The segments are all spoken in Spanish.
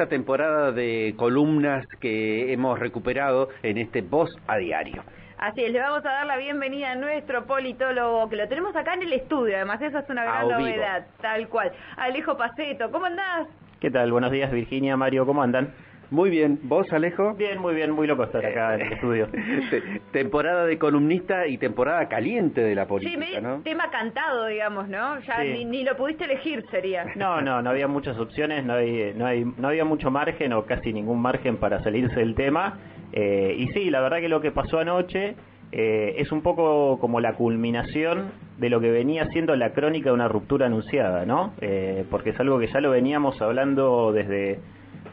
esta temporada de columnas que hemos recuperado en este Voz a Diario. Así es, le vamos a dar la bienvenida a nuestro politólogo, que lo tenemos acá en el estudio, además eso es una gran novedad, tal cual. Alejo Paceto, ¿cómo andás? ¿Qué tal? Buenos días, Virginia, Mario, ¿cómo andan? Muy bien, ¿vos Alejo? Bien, muy bien, muy loco estar acá en el estudio. temporada de columnista y temporada caliente de la política, sí, ¿no? tema cantado, digamos, ¿no? Ya ni, lo pudiste elegir sería. No, no, no había muchas opciones, no, hay, no, hay, no había mucho margen o casi ningún margen para salirse del tema. Eh, y sí, la verdad que lo que pasó anoche eh, es un poco como la culminación de lo que venía siendo la crónica de una ruptura anunciada, ¿no? Eh, porque es algo que ya lo veníamos hablando desde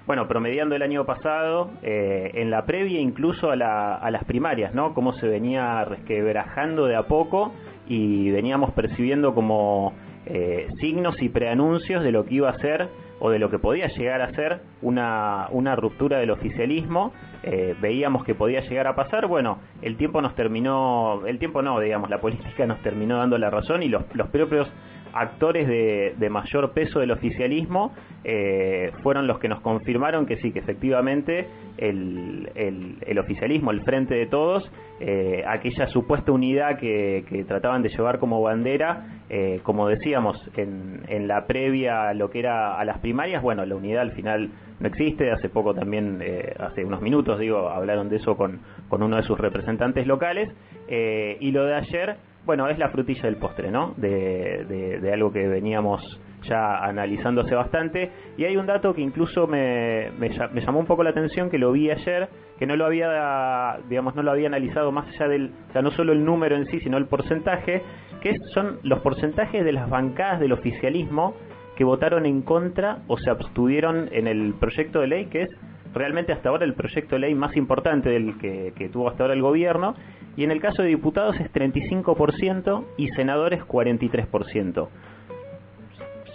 bueno, promediando el año pasado, eh, en la previa incluso a, las primarias, ¿no? Cómo se venía resquebrajando de a poco y veníamos percibiendo como eh, signos y preanuncios de lo que iba a ser o de lo que podía llegar a ser una, una ruptura del oficialismo. Eh, veíamos que podía llegar a pasar. Bueno, el tiempo nos terminó, el tiempo no, digamos, la política nos terminó dando la razón y los, los propios actores de, mayor peso del oficialismo eh, fueron los que nos confirmaron que sí, que efectivamente el, el, oficialismo, el frente de todos, eh, aquella supuesta unidad que, trataban de llevar como bandera, eh, como decíamos en, en, la previa lo que era a las primarias, bueno, la unidad al final no existe, hace poco también, hace unos minutos, digo, hablaron de eso con, con uno de sus representantes locales, y lo de ayer bueno, es la frutilla del postre, ¿no? De, algo que veníamos ya analizándose bastante. Y hay un dato que incluso me, me, llamó un poco la atención, que lo vi ayer, que no lo había, digamos, no lo había analizado más allá del, o sea, no solo el número en sí, sino el porcentaje, que son los porcentajes de las bancadas del oficialismo que votaron en contra o se abstuvieron en el proyecto de ley, que es realmente hasta ahora el proyecto de ley más importante del que tuvo hasta ahora el gobierno y en el caso de diputados es 35% y senadores 43%.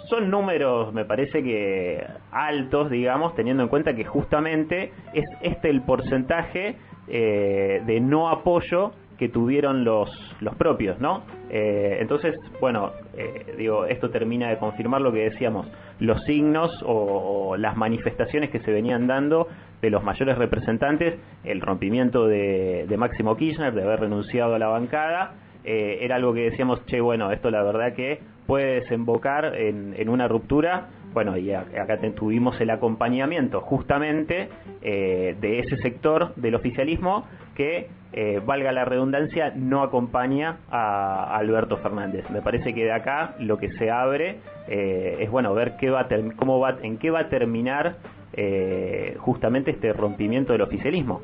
Son números, me parece que altos, digamos, teniendo en cuenta que justamente es este el porcentaje eh, de no apoyo que tuvieron los, los propios, ¿no? Eh, entonces, bueno, eh, digo, esto termina de confirmar lo que decíamos, los signos o, las manifestaciones que se venían dando de los mayores representantes, el rompimiento de, Máximo Kirchner, de haber renunciado a la bancada, eh, era algo que decíamos, che, bueno, esto la verdad que puede desembocar en, una ruptura, bueno, y acá tuvimos el acompañamiento justamente de ese sector del oficialismo que eh, valga la redundancia, no acompaña a, Alberto Fernández. Me parece que de acá lo que se abre eh, es bueno ver qué va cómo va, en qué va a terminar eh, justamente este rompimiento del oficialismo.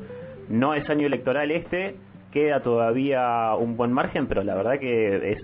No es año electoral este, queda todavía un buen margen, pero la verdad que es,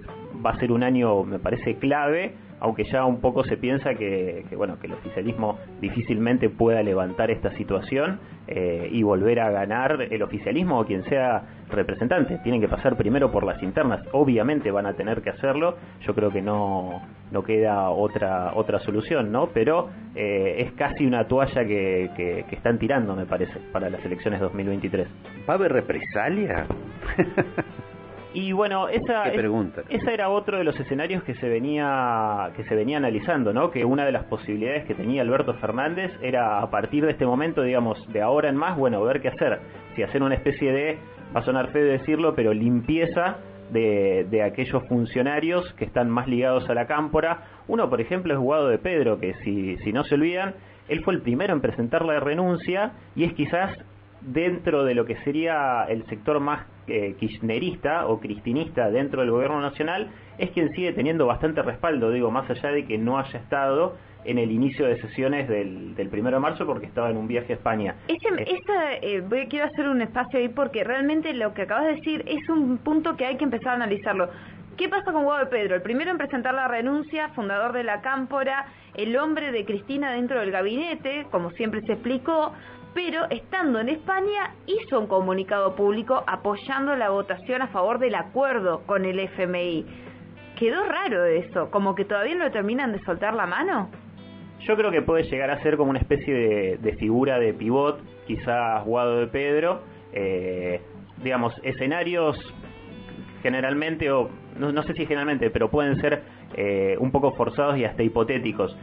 va a ser un año, me parece, clave aunque ya un poco se piensa que, bueno que el oficialismo difícilmente pueda levantar esta situación eh, y volver a ganar el oficialismo o quien sea representante. Tienen que pasar primero por las internas, obviamente van a tener que hacerlo. Yo creo que no no queda otra otra solución, ¿no? Pero eh, es casi una toalla que, que, que están tirando, me parece, para las elecciones 2023. ¿Va a haber represalia? Y bueno, esa, esa era otro de los escenarios que se venía que se venía analizando, ¿no? Que una de las posibilidades que tenía Alberto Fernández era a partir de este momento, digamos, de ahora en más, bueno, ver qué hacer. Si hacer una especie de, va a sonar feo decirlo, pero limpieza de, de, aquellos funcionarios que están más ligados a la cámpora. Uno, por ejemplo, es Guado de Pedro, que si, si no se olvidan, él fue el primero en presentar la renuncia y es quizás dentro de lo que sería el sector más eh, kirchnerista o cristinista dentro del gobierno nacional, es quien sigue teniendo bastante respaldo, digo, más allá de que no haya estado en el inicio de sesiones del, del primero de marzo porque estaba en un viaje a España. Ese, eh, voy, quiero hacer un espacio ahí porque realmente lo que acabas de decir es un punto que hay que empezar a analizarlo. ¿Qué pasa con Guado de Pedro? El primero en presentar la renuncia, fundador de la Cámpora, el hombre de Cristina dentro del gabinete, como siempre se explicó, pero estando en España hizo un comunicado público apoyando la votación a favor del acuerdo con el FMI. Quedó raro eso, como que todavía no terminan de soltar la mano. Yo creo que puede llegar a ser como una especie de, figura de pivot, quizás Guado de Pedro, eh, digamos, escenarios generalmente, o no, sé si generalmente, pero pueden ser eh, un poco forzados y hasta hipotéticos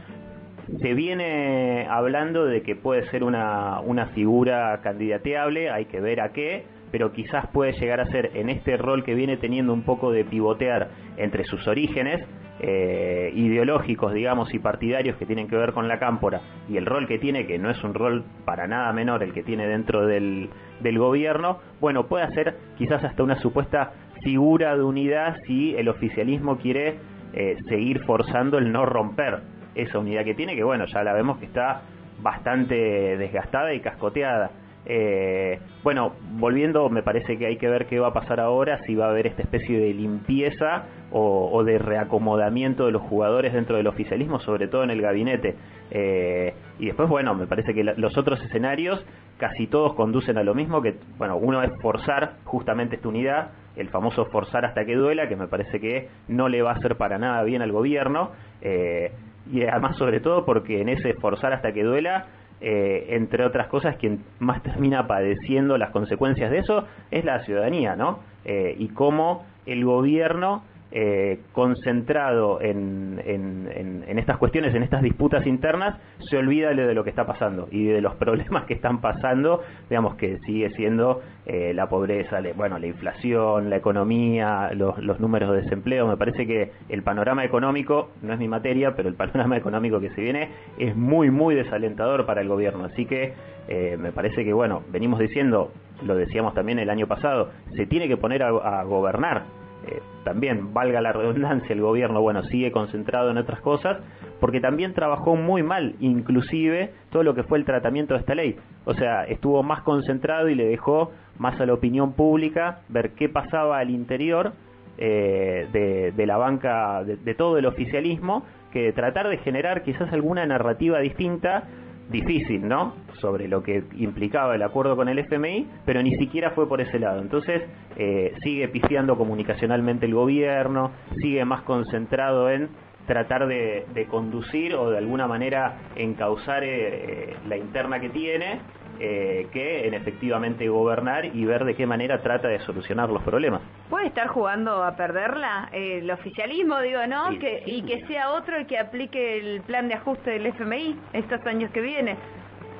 se viene hablando de que puede ser una, una figura candidateable, hay que ver a qué, pero quizás puede llegar a ser en este rol que viene teniendo un poco de pivotear entre sus orígenes eh, ideológicos, digamos, y partidarios que tienen que ver con la cámpora y el rol que tiene, que no es un rol para nada menor el que tiene dentro del, del gobierno, bueno, puede ser quizás hasta una supuesta figura de unidad si el oficialismo quiere eh, seguir forzando el no romper esa unidad que tiene, que bueno, ya la vemos que está bastante desgastada y cascoteada. Eh, bueno, volviendo, me parece que hay que ver qué va a pasar ahora, si va a haber esta especie de limpieza o, de reacomodamiento de los jugadores dentro del oficialismo, sobre todo en el gabinete. Eh, y después, bueno, me parece que los otros escenarios casi todos conducen a lo mismo, que, bueno, uno es forzar justamente esta unidad, el famoso forzar hasta que duela, que me parece que no le va a hacer para nada bien al gobierno, eh, y además sobre todo porque en ese forzar hasta que duela, eh, entre otras cosas, quien más termina padeciendo las consecuencias de eso es la ciudadanía, ¿no? Eh, y cómo el gobierno eh, concentrado en, en, estas cuestiones, en estas disputas internas, se olvida de lo que está pasando y de los problemas que están pasando, digamos que sigue siendo eh, la pobreza, bueno, la inflación, la economía, los, los, números de desempleo. Me parece que el panorama económico, no es mi materia, pero el panorama económico que se viene es muy, muy desalentador para el gobierno. Así que eh, me parece que, bueno, venimos diciendo, lo decíamos también el año pasado, se tiene que poner a gobernar eh, también, valga la redundancia, el gobierno, bueno, sigue concentrado en otras cosas, porque también trabajó muy mal, inclusive todo lo que fue el tratamiento de esta ley. O sea, estuvo más concentrado y le dejó más a la opinión pública ver qué pasaba al interior eh, de, la banca, de todo el oficialismo, que tratar de generar quizás alguna narrativa distinta difícil, ¿no? Sobre lo que implicaba el acuerdo con el FMI, pero ni siquiera fue por ese lado. Entonces, eh, sigue pifiando comunicacionalmente el gobierno, sigue más concentrado en tratar de, conducir o de alguna manera encauzar eh, eh, la interna que tiene eh, que en efectivamente gobernar y ver de qué manera trata de solucionar los problemas. ¿Puede estar jugando a perderla el oficialismo, digo, no? que, y que sea otro el que aplique el plan de ajuste del FMI estos años que vienen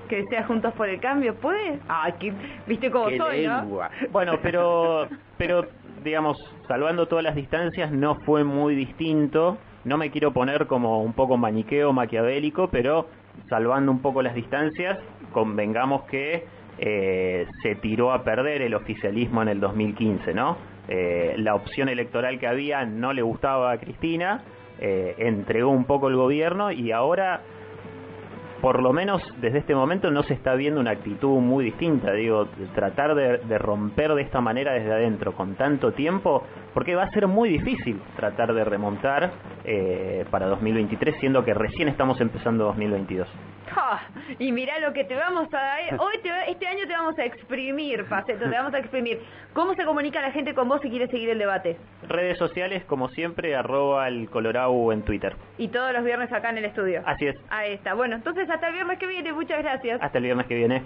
que sea Juntos por el Cambio, ¿puede? Ah, que, viste cómo soy, ¿no? Bueno, pero, pero, digamos, salvando todas las distancias, no fue muy distinto. No me quiero poner como un poco maniqueo, maquiavélico, pero salvando un poco las distancias, convengamos que eh, se tiró a perder el oficialismo en el 2015, ¿no? Eh, la opción electoral que había no le gustaba a Cristina, eh, entregó un poco el gobierno y ahora, por lo menos desde este momento, no se está viendo una actitud muy distinta. Digo, tratar de romper de esta manera desde adentro con tanto tiempo, porque va a ser muy difícil tratar de remontar eh, para 2023, siendo que recién estamos empezando 2022. y mira lo que te vamos a dar. Hoy este año te vamos a exprimir, Faceto, te vamos a exprimir. ¿Cómo se comunica la gente con vos si quiere seguir el debate? Redes sociales, como siempre, arroba el Colorado en Twitter. Y todos los viernes acá en el estudio. Así es. Ahí está. Bueno, entonces hasta el viernes que viene. Muchas gracias. Hasta el viernes que viene.